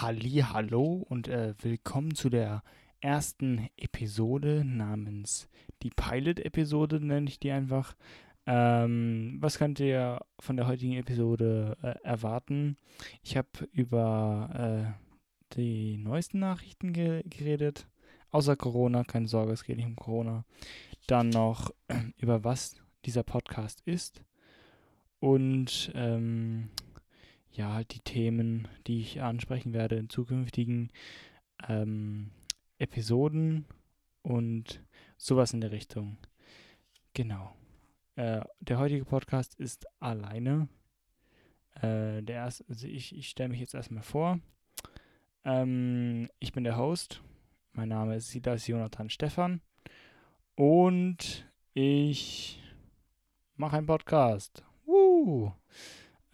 Halli, hallo und äh, willkommen zu der ersten Episode namens die Pilot-Episode, nenne ich die einfach. Ähm, was könnt ihr von der heutigen Episode äh, erwarten? Ich habe über äh, die neuesten Nachrichten ge geredet, außer Corona, keine Sorge, es geht nicht um Corona. Dann noch über was dieser Podcast ist und ähm, ja, halt die Themen, die ich ansprechen werde in zukünftigen ähm, Episoden und sowas in der Richtung. Genau. Äh, der heutige Podcast ist alleine. Äh, der erste, also ich, ich stelle mich jetzt erstmal vor. Ähm, ich bin der Host. Mein Name ist Silas Jonathan Stefan. Und ich mache einen Podcast. Woo!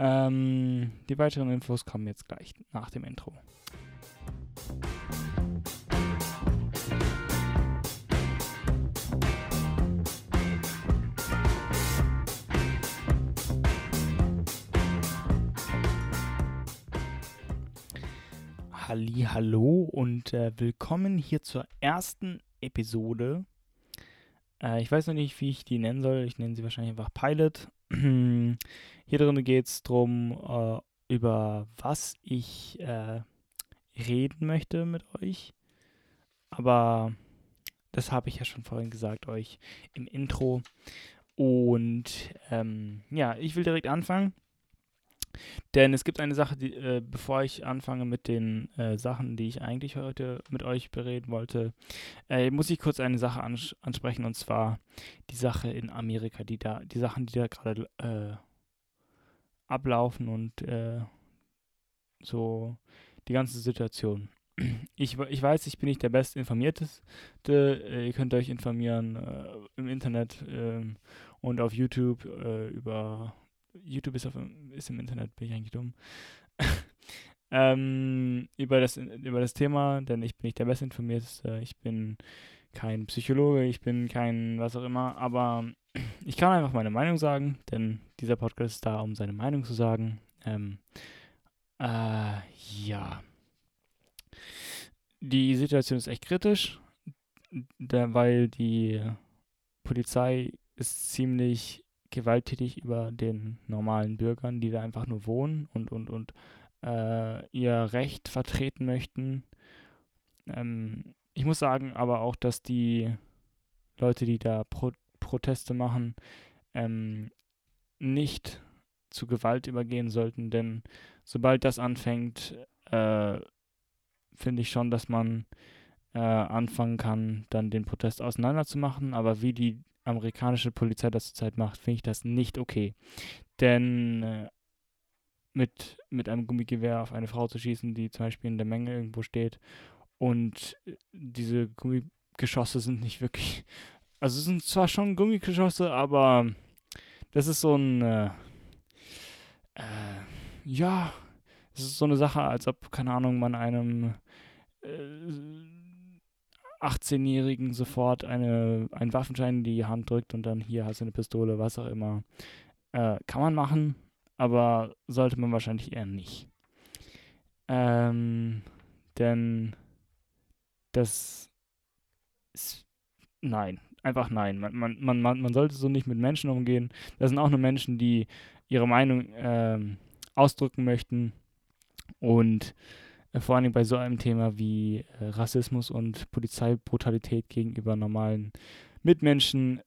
Ähm, die weiteren Infos kommen jetzt gleich nach dem Intro. Halli, hallo und äh, willkommen hier zur ersten Episode. Äh, ich weiß noch nicht, wie ich die nennen soll. Ich nenne sie wahrscheinlich einfach Pilot. Hier drin geht es darum, äh, über was ich äh, reden möchte mit euch. Aber das habe ich ja schon vorhin gesagt, euch im Intro. Und ähm, ja, ich will direkt anfangen. Denn es gibt eine Sache, die, äh, bevor ich anfange mit den äh, Sachen, die ich eigentlich heute mit euch bereden wollte, äh, muss ich kurz eine Sache ans ansprechen und zwar die Sache in Amerika, die da, die Sachen, die da gerade äh, ablaufen und äh, so die ganze Situation. Ich, ich weiß, ich bin nicht der bestinformierteste. Äh, ihr könnt euch informieren im Internet ähm, und auf YouTube über YouTube ist, auf, ist im Internet, bin ich eigentlich dumm. ähm, über, das, über das Thema, denn ich bin nicht der Bestinformierteste. Ich bin kein Psychologe, ich bin kein was auch immer, aber ich kann einfach meine Meinung sagen, denn dieser Podcast ist da, um seine Meinung zu sagen. Ähm, äh, ja. Die Situation ist echt kritisch, weil die Polizei ist ziemlich gewalttätig über den normalen Bürgern, die da einfach nur wohnen und, und, und äh, ihr Recht vertreten möchten. Ähm, ich muss sagen aber auch, dass die Leute, die da Pro Proteste machen, ähm, nicht zu Gewalt übergehen sollten, denn sobald das anfängt, äh, finde ich schon, dass man äh, anfangen kann, dann den Protest auseinanderzumachen. Aber wie die amerikanische Polizei das zurzeit macht, finde ich das nicht okay. Denn äh, mit, mit einem Gummigewehr auf eine Frau zu schießen, die zum Beispiel in der Menge irgendwo steht und äh, diese Gummigeschosse sind nicht wirklich, also es sind zwar schon Gummigeschosse, aber das ist so ein, äh, äh, ja, es ist so eine Sache, als ob, keine Ahnung, man einem äh, 18-Jährigen sofort eine, einen Waffenschein in die Hand drückt und dann hier hast du eine Pistole, was auch immer. Äh, kann man machen, aber sollte man wahrscheinlich eher nicht. Ähm, denn das ist, nein, einfach nein. Man, man, man, man sollte so nicht mit Menschen umgehen. Das sind auch nur Menschen, die ihre Meinung ähm, ausdrücken möchten und vor allem bei so einem Thema wie äh, Rassismus und Polizeibrutalität gegenüber normalen Mitmenschen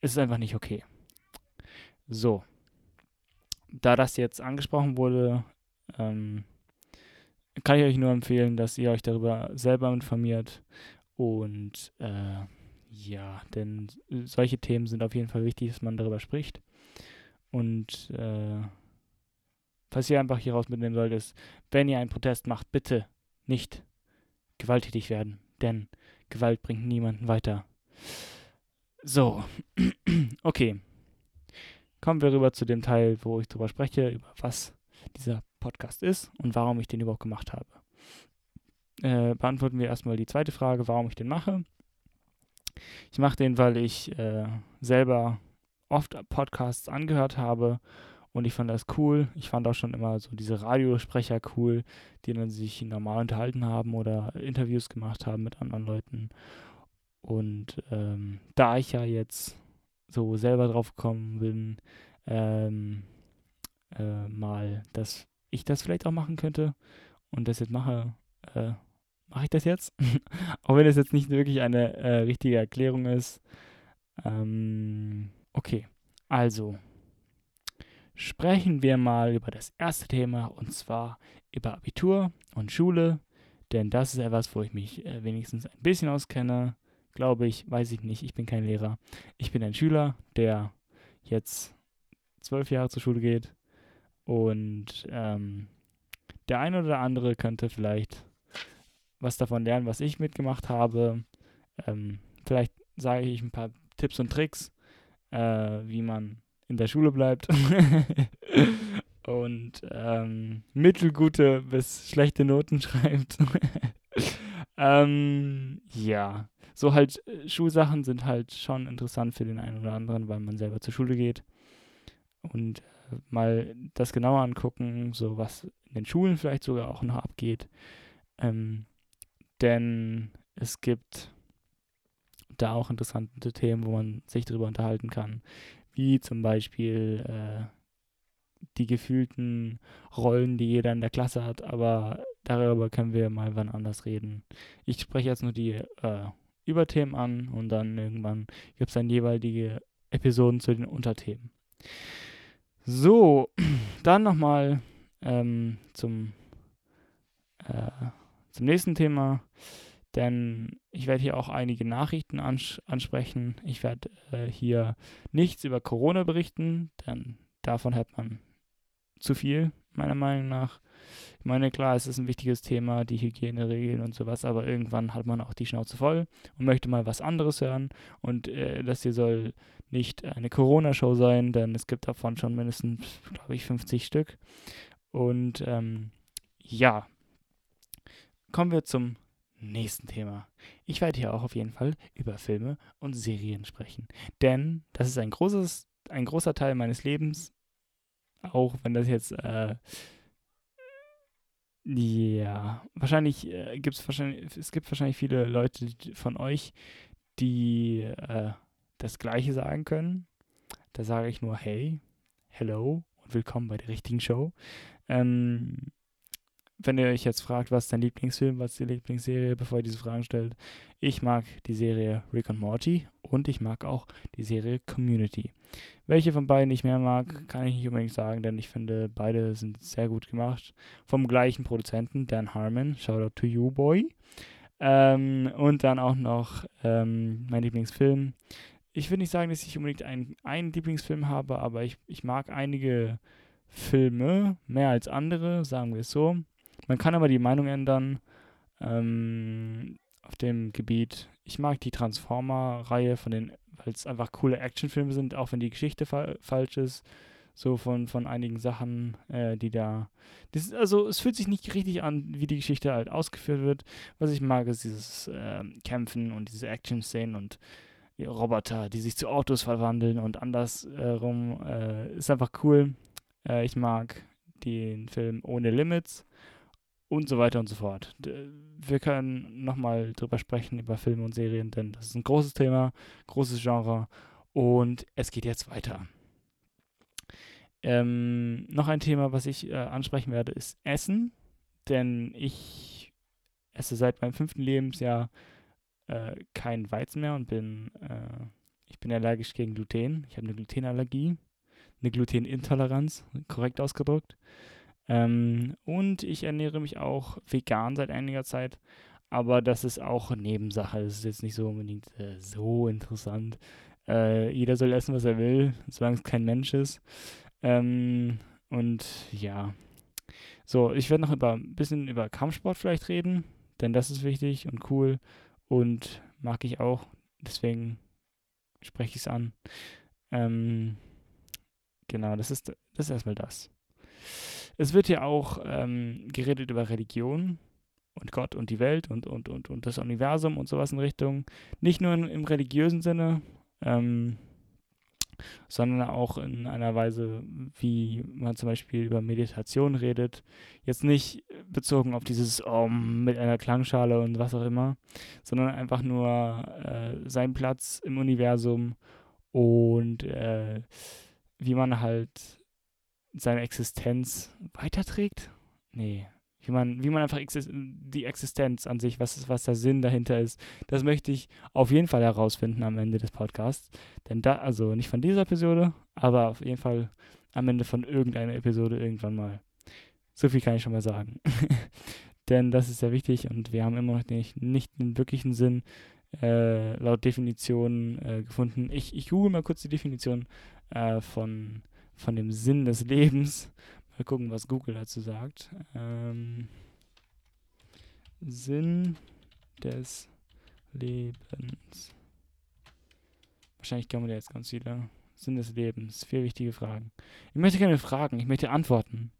ist es einfach nicht okay. So. Da das jetzt angesprochen wurde, ähm, kann ich euch nur empfehlen, dass ihr euch darüber selber informiert. Und äh, ja, denn solche Themen sind auf jeden Fall wichtig, dass man darüber spricht. Und äh, was ihr einfach hieraus mitnehmen sollt, ist, wenn ihr einen Protest macht, bitte nicht gewalttätig werden, denn Gewalt bringt niemanden weiter. So, okay. Kommen wir rüber zu dem Teil, wo ich darüber spreche, über was dieser Podcast ist und warum ich den überhaupt gemacht habe. Äh, beantworten wir erstmal die zweite Frage, warum ich den mache. Ich mache den, weil ich äh, selber oft Podcasts angehört habe und ich fand das cool. Ich fand auch schon immer so diese Radiosprecher cool, die dann sich normal unterhalten haben oder Interviews gemacht haben mit anderen Leuten. Und ähm, da ich ja jetzt so selber drauf gekommen bin, ähm, äh, mal, dass ich das vielleicht auch machen könnte und das jetzt mache, äh, mache ich das jetzt. auch wenn es jetzt nicht wirklich eine äh, richtige Erklärung ist. Ähm, okay, also sprechen wir mal über das erste Thema und zwar über Abitur und Schule, denn das ist etwas, wo ich mich äh, wenigstens ein bisschen auskenne. Glaube ich, weiß ich nicht, ich bin kein Lehrer. Ich bin ein Schüler, der jetzt zwölf Jahre zur Schule geht und ähm, der eine oder andere könnte vielleicht was davon lernen, was ich mitgemacht habe. Ähm, vielleicht sage ich ein paar Tipps und Tricks, äh, wie man in der Schule bleibt. und ähm, mittelgute bis schlechte Noten schreibt. ähm, ja, so halt äh, Schulsachen sind halt schon interessant für den einen oder anderen, weil man selber zur Schule geht. Und äh, mal das genauer angucken, so was in den Schulen vielleicht sogar auch noch abgeht. Ähm, denn es gibt da auch interessante Themen, wo man sich darüber unterhalten kann, wie zum Beispiel äh, die gefühlten Rollen, die jeder in der Klasse hat, aber darüber können wir mal wann anders reden. Ich spreche jetzt nur die äh, Überthemen an und dann irgendwann gibt es dann jeweilige Episoden zu den Unterthemen. So, dann nochmal ähm, zum, äh, zum nächsten Thema denn ich werde hier auch einige Nachrichten ans ansprechen. Ich werde äh, hier nichts über Corona berichten, denn davon hat man zu viel, meiner Meinung nach. Ich meine, klar, es ist ein wichtiges Thema, die Hygieneregeln und sowas, aber irgendwann hat man auch die Schnauze voll und möchte mal was anderes hören. Und äh, das hier soll nicht eine Corona-Show sein, denn es gibt davon schon mindestens, glaube ich, 50 Stück. Und ähm, ja, kommen wir zum nächsten Thema. Ich werde hier auch auf jeden Fall über Filme und Serien sprechen. Denn das ist ein großes, ein großer Teil meines Lebens. Auch wenn das jetzt, äh, ja, wahrscheinlich äh, gibt es wahrscheinlich, es gibt wahrscheinlich viele Leute von euch, die äh, das Gleiche sagen können. Da sage ich nur Hey, Hello und willkommen bei der richtigen Show. Ähm, wenn ihr euch jetzt fragt, was ist dein Lieblingsfilm, was ist die Lieblingsserie, bevor ihr diese Fragen stellt, ich mag die Serie Rick und Morty und ich mag auch die Serie Community. Welche von beiden ich mehr mag, kann ich nicht unbedingt sagen, denn ich finde, beide sind sehr gut gemacht. Vom gleichen Produzenten, Dan Harmon. Shout out to you, boy. Ähm, und dann auch noch ähm, mein Lieblingsfilm. Ich würde nicht sagen, dass ich unbedingt einen, einen Lieblingsfilm habe, aber ich, ich mag einige Filme mehr als andere, sagen wir es so. Man kann aber die Meinung ändern ähm, auf dem Gebiet. Ich mag die Transformer-Reihe von den, weil es einfach coole Actionfilme sind, auch wenn die Geschichte fa falsch ist. So von, von einigen Sachen, äh, die da. Das, also es fühlt sich nicht richtig an, wie die Geschichte halt ausgeführt wird. Was ich mag, ist dieses äh, Kämpfen und diese Action-Szenen und die Roboter, die sich zu Autos verwandeln und andersrum. Äh, ist einfach cool. Äh, ich mag den Film Ohne Limits und so weiter und so fort. Wir können nochmal drüber sprechen, über Filme und Serien, denn das ist ein großes Thema, großes Genre und es geht jetzt weiter. Ähm, noch ein Thema, was ich äh, ansprechen werde, ist Essen, denn ich esse seit meinem fünften Lebensjahr äh, kein Weizen mehr und bin, äh, ich bin allergisch gegen Gluten. Ich habe eine Glutenallergie, eine Glutenintoleranz, korrekt ausgedrückt. Ähm, und ich ernähre mich auch vegan seit einiger Zeit. Aber das ist auch Nebensache. Das ist jetzt nicht so unbedingt äh, so interessant. Äh, jeder soll essen, was er will, solange es kein Mensch ist. Ähm, und ja. So, ich werde noch über, ein bisschen über Kampfsport vielleicht reden, denn das ist wichtig und cool und mag ich auch. Deswegen spreche ich es an. Ähm, genau, das ist, das ist erstmal das. Es wird ja auch ähm, geredet über Religion und Gott und die Welt und, und, und, und das Universum und sowas in Richtung. Nicht nur in, im religiösen Sinne, ähm, sondern auch in einer Weise, wie man zum Beispiel über Meditation redet. Jetzt nicht bezogen auf dieses Om mit einer Klangschale und was auch immer, sondern einfach nur äh, sein Platz im Universum und äh, wie man halt seine Existenz weiterträgt. Nee, wie man, wie man einfach exist die Existenz an sich, was, ist, was der Sinn dahinter ist, das möchte ich auf jeden Fall herausfinden am Ende des Podcasts. Denn da, also nicht von dieser Episode, aber auf jeden Fall am Ende von irgendeiner Episode irgendwann mal. So viel kann ich schon mal sagen. Denn das ist sehr wichtig und wir haben immer noch nicht, nicht den wirklichen Sinn äh, laut Definition äh, gefunden. Ich, ich google mal kurz die Definition äh, von, von dem Sinn des Lebens. Mal gucken, was Google dazu sagt. Ähm, Sinn des Lebens. Wahrscheinlich kommen da jetzt ganz viele. Sinn des Lebens. Vier wichtige Fragen. Ich möchte keine Fragen, ich möchte Antworten.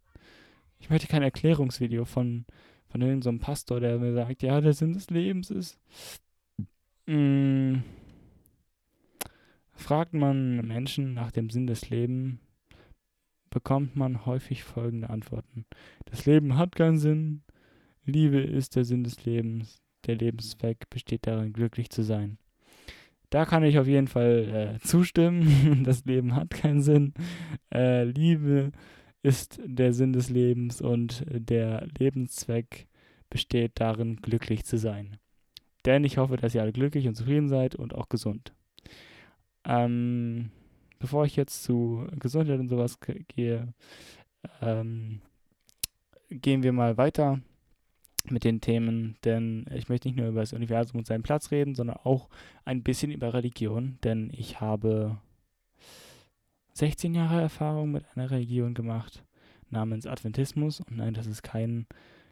Ich möchte kein Erklärungsvideo von, von irgendeinem so Pastor, der mir sagt, ja, der Sinn des Lebens ist. Mm, fragt man Menschen nach dem Sinn des Lebens, bekommt man häufig folgende Antworten. Das Leben hat keinen Sinn. Liebe ist der Sinn des Lebens. Der Lebenszweck besteht darin, glücklich zu sein. Da kann ich auf jeden Fall äh, zustimmen. Das Leben hat keinen Sinn. Äh, Liebe ist der Sinn des Lebens und der Lebenszweck besteht darin, glücklich zu sein. Denn ich hoffe, dass ihr alle glücklich und zufrieden seid und auch gesund. Ähm, bevor ich jetzt zu Gesundheit und sowas gehe, ähm, gehen wir mal weiter mit den Themen, denn ich möchte nicht nur über das Universum und seinen Platz reden, sondern auch ein bisschen über Religion, denn ich habe 16 Jahre Erfahrung mit einer Religion gemacht namens Adventismus. Und nein, das ist kein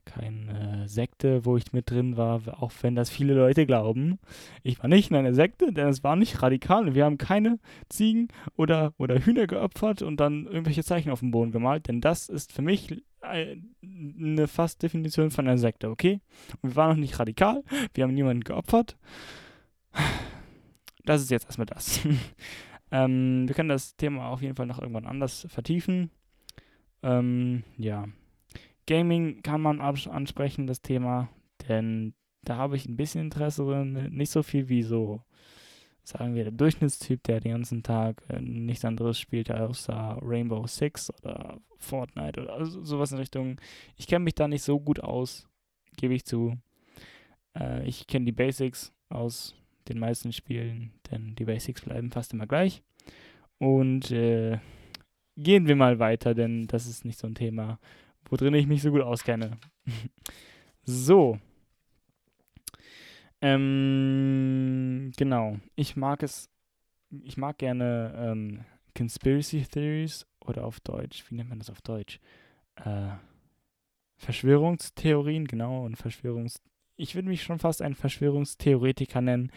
keine Sekte, wo ich mit drin war, auch wenn das viele Leute glauben. Ich war nicht in einer Sekte, denn es war nicht radikal. Wir haben keine Ziegen oder, oder Hühner geopfert und dann irgendwelche Zeichen auf dem Boden gemalt, denn das ist für mich eine fast Definition von einer Sekte, okay? Und wir waren noch nicht radikal, wir haben niemanden geopfert. Das ist jetzt erstmal das. ähm, wir können das Thema auf jeden Fall noch irgendwann anders vertiefen. Ähm, ja, Gaming kann man ansprechen, das Thema, denn da habe ich ein bisschen Interesse drin, nicht so viel wie so, sagen wir, der Durchschnittstyp, der den ganzen Tag äh, nichts anderes spielt außer Rainbow Six oder Fortnite oder sowas in Richtung. Ich kenne mich da nicht so gut aus, gebe ich zu. Äh, ich kenne die Basics aus den meisten Spielen, denn die Basics bleiben fast immer gleich. Und äh, gehen wir mal weiter, denn das ist nicht so ein Thema, worin ich mich so gut auskenne. so. Ähm, genau. Ich mag es, ich mag gerne ähm, Conspiracy Theories oder auf Deutsch, wie nennt man das auf Deutsch? Äh, Verschwörungstheorien, genau, und Verschwörungs... Ich würde mich schon fast ein Verschwörungstheoretiker nennen,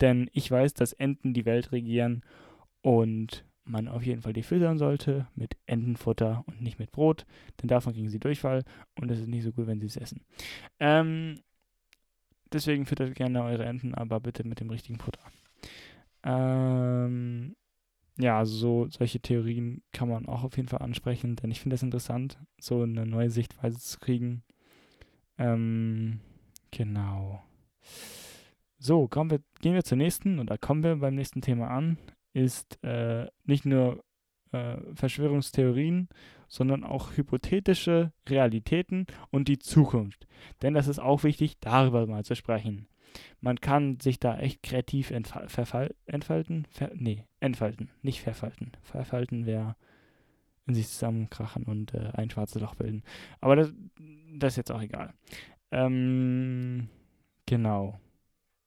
denn ich weiß, dass Enten die Welt regieren und man auf jeden Fall die füttern sollte mit Entenfutter und nicht mit Brot, denn davon kriegen sie Durchfall und es ist nicht so gut, wenn sie es essen. Ähm, deswegen füttert gerne eure Enten, aber bitte mit dem richtigen Futter. Ähm, ja, also so solche Theorien kann man auch auf jeden Fall ansprechen, denn ich finde es interessant, so eine neue Sichtweise zu kriegen. Ähm, genau. So, wir, gehen wir zur nächsten oder kommen wir beim nächsten Thema an ist äh, nicht nur äh, Verschwörungstheorien, sondern auch hypothetische Realitäten und die Zukunft. Denn das ist auch wichtig, darüber mal zu sprechen. Man kann sich da echt kreativ entfalten. Ver nee, entfalten, nicht verfalten. Verfalten wäre in sich zusammenkrachen und äh, ein schwarzes Loch bilden. Aber das, das ist jetzt auch egal. Ähm, genau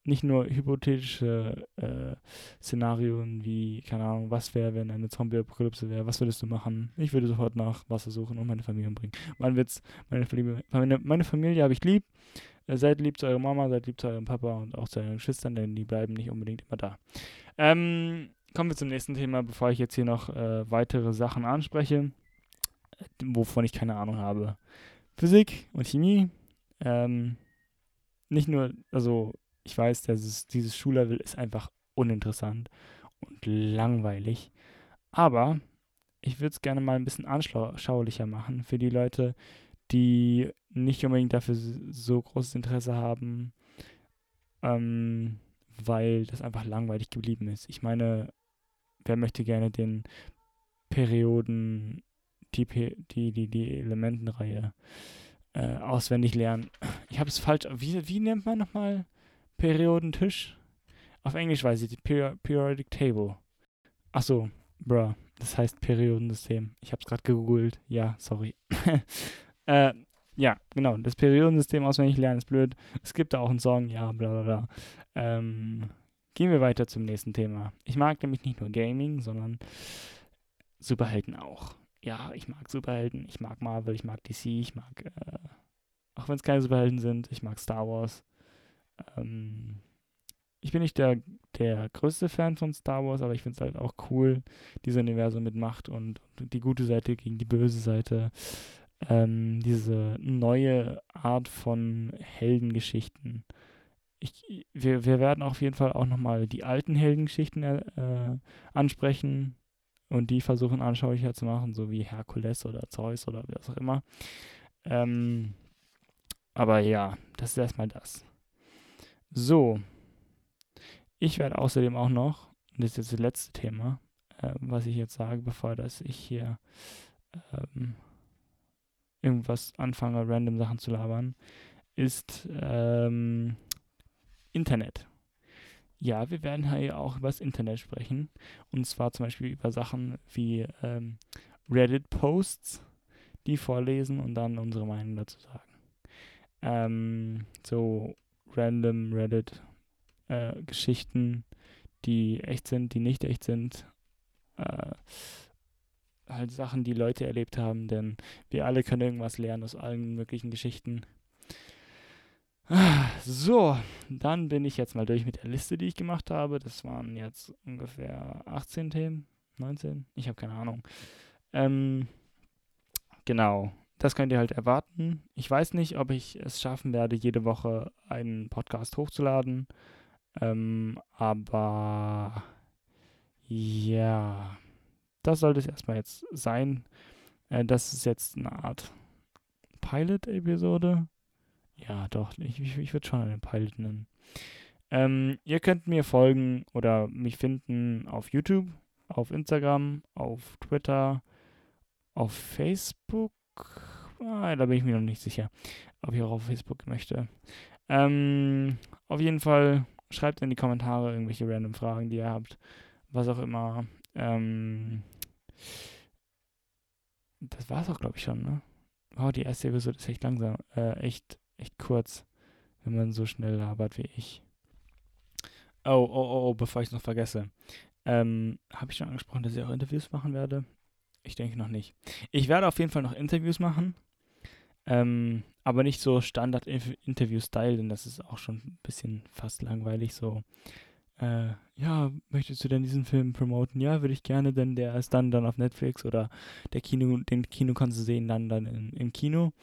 nicht nur hypothetische äh, Szenarien wie, keine Ahnung, was wäre, wenn eine Zombie-Apokalypse wäre, was würdest du machen? Ich würde sofort nach Wasser suchen und meine Familie umbringen. Mein Witz, meine Familie, meine, meine Familie habe ich lieb. Äh, seid lieb zu eurer Mama, seid lieb zu eurem Papa und auch zu euren Geschwistern, denn die bleiben nicht unbedingt immer da. Ähm, kommen wir zum nächsten Thema, bevor ich jetzt hier noch äh, weitere Sachen anspreche, wovon ich keine Ahnung habe. Physik und Chemie. Ähm, nicht nur, also ich weiß, dass es, dieses Schullevel ist einfach uninteressant und langweilig. Aber ich würde es gerne mal ein bisschen anschaulicher machen für die Leute, die nicht unbedingt dafür so großes Interesse haben, ähm, weil das einfach langweilig geblieben ist. Ich meine, wer möchte gerne den Perioden, die, die, die, die Elementenreihe äh, auswendig lernen? Ich habe es falsch. Wie, wie nennt man nochmal Periodentisch? Auf Englisch weiß ich, die Peri Periodic Table. Ach so, bruh, das heißt Periodensystem. Ich habe es gerade gegoogelt. Ja, sorry. äh, ja, genau, das Periodensystem auswendig lernen ist blöd. Es gibt da auch einen Song, ja, bla bla bla. Ähm, gehen wir weiter zum nächsten Thema. Ich mag nämlich nicht nur Gaming, sondern Superhelden auch. Ja, ich mag Superhelden, ich mag Marvel, ich mag DC, ich mag, äh, auch wenn es keine Superhelden sind, ich mag Star Wars. Ähm, ich bin nicht der, der größte Fan von Star Wars, aber ich finde es halt auch cool, dieses Universum mit Macht und, und die gute Seite gegen die böse Seite ähm, diese neue Art von Heldengeschichten. Ich, wir, wir werden auf jeden Fall auch nochmal die alten Heldengeschichten äh, ansprechen und die versuchen anschaulicher zu machen, so wie Herkules oder Zeus oder was auch immer. Ähm, aber ja, das ist erstmal das. So. Ich werde außerdem auch noch, und das ist jetzt das letzte Thema, äh, was ich jetzt sage, bevor dass ich hier ähm, irgendwas anfange, random Sachen zu labern, ist ähm, Internet. Ja, wir werden hier auch über das Internet sprechen. Und zwar zum Beispiel über Sachen wie ähm, Reddit-Posts, die vorlesen und dann unsere Meinung dazu sagen. Ähm, so random Reddit-Geschichten, äh, die echt sind, die nicht echt sind. Äh, halt Sachen, die Leute erlebt haben, denn wir alle können irgendwas lernen aus allen möglichen Geschichten. So, dann bin ich jetzt mal durch mit der Liste, die ich gemacht habe. Das waren jetzt ungefähr 18 Themen, 19, ich habe keine Ahnung. Ähm, genau, das könnt ihr halt erwarten. Ich weiß nicht, ob ich es schaffen werde, jede Woche einen Podcast hochzuladen. Ähm, aber ja, das sollte es erstmal jetzt sein. Äh, das ist jetzt eine Art Pilot-Episode. Ja, doch, ich, ich, ich würde schon einen Pilot nennen. Ähm, ihr könnt mir folgen oder mich finden auf YouTube, auf Instagram, auf Twitter, auf Facebook. Ah, da bin ich mir noch nicht sicher, ob ich auch auf Facebook möchte. Ähm, auf jeden Fall schreibt in die Kommentare irgendwelche random Fragen, die ihr habt. Was auch immer. Ähm, das war es auch, glaube ich, schon, ne? Wow, die erste Episode ist echt langsam, äh, echt, echt kurz, wenn man so schnell labert wie ich. Oh, oh, oh, oh bevor ich es noch vergesse. Ähm, habe ich schon angesprochen, dass ich auch Interviews machen werde? Ich denke noch nicht. Ich werde auf jeden Fall noch Interviews machen. Ähm, aber nicht so Standard-Interview-Style, denn das ist auch schon ein bisschen fast langweilig. So, äh, ja, möchtest du denn diesen Film promoten? Ja, würde ich gerne, denn der ist dann dann auf Netflix oder der Kino, den Kino kannst du sehen dann dann in, im Kino.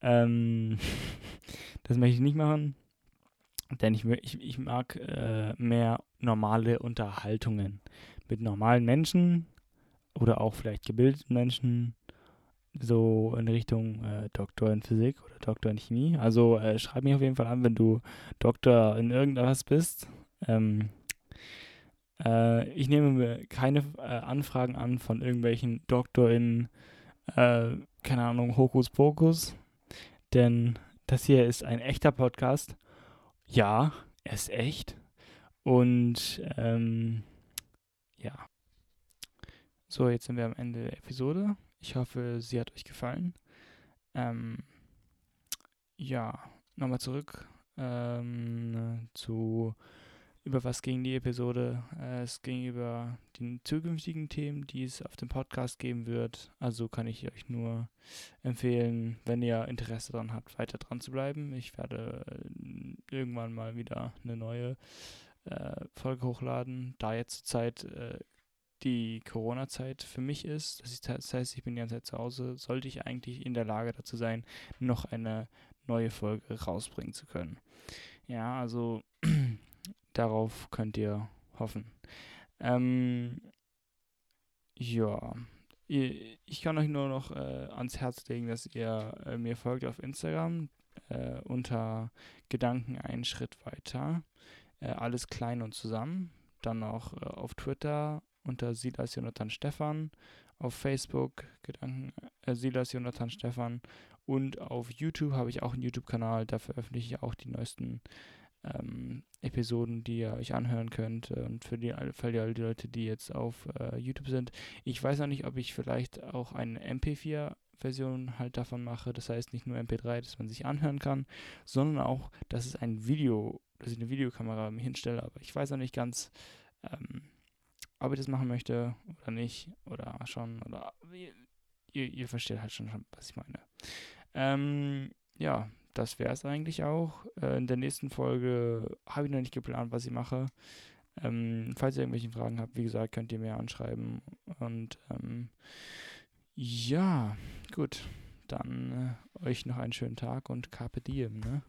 Ähm, das möchte ich nicht machen, denn ich, ich, ich mag äh, mehr normale Unterhaltungen mit normalen Menschen oder auch vielleicht gebildeten Menschen, so in Richtung äh, Doktor in Physik oder Doktor in Chemie. Also äh, schreib mich auf jeden Fall an, wenn du Doktor in irgendwas bist ähm, äh, ich nehme mir keine äh, Anfragen an von irgendwelchen DoktorInnen, äh, keine Ahnung, Hokus Pokus, denn das hier ist ein echter Podcast. Ja, er ist echt. Und ähm, ja. So, jetzt sind wir am Ende der Episode. Ich hoffe, sie hat euch gefallen. Ähm, ja, nochmal zurück ähm, zu über was ging die Episode? Äh, es ging über die zukünftigen Themen, die es auf dem Podcast geben wird. Also kann ich euch nur empfehlen, wenn ihr Interesse daran habt, weiter dran zu bleiben. Ich werde äh, irgendwann mal wieder eine neue äh, Folge hochladen, da jetzt zurzeit äh, die Corona-Zeit für mich ist. Das, heißt, ich bin die ganze Zeit zu Hause, sollte ich eigentlich in der Lage dazu sein, noch eine neue Folge rausbringen zu können. Ja, also Darauf könnt ihr hoffen. Ähm, ja, ich kann euch nur noch äh, ans Herz legen, dass ihr äh, mir folgt auf Instagram äh, unter Gedanken einen Schritt weiter. Äh, alles klein und zusammen. Dann auch äh, auf Twitter unter Silas Jonathan Stefan. Auf Facebook Gedanken äh, Silas Jonathan Stefan. Und auf YouTube habe ich auch einen YouTube-Kanal. Da veröffentliche ich auch die neuesten ähm, Episoden, die ihr euch anhören könnt. Und für die, für die, die Leute, die jetzt auf äh, YouTube sind, ich weiß noch nicht, ob ich vielleicht auch eine MP4-Version halt davon mache. Das heißt nicht nur MP3, dass man sich anhören kann, sondern auch, dass es ein Video, dass ich eine Videokamera mir hinstelle. Aber ich weiß noch nicht ganz, ähm, ob ich das machen möchte oder nicht. Oder schon. Oder ihr, ihr versteht halt schon, was ich meine. Ähm, ja, das wäre es eigentlich auch. Äh, in der nächsten Folge habe ich noch nicht geplant, was ich mache. Ähm, falls ihr irgendwelche Fragen habt, wie gesagt, könnt ihr mir anschreiben. Und ähm, ja, gut. Dann äh, euch noch einen schönen Tag und Carpe Diem, ne?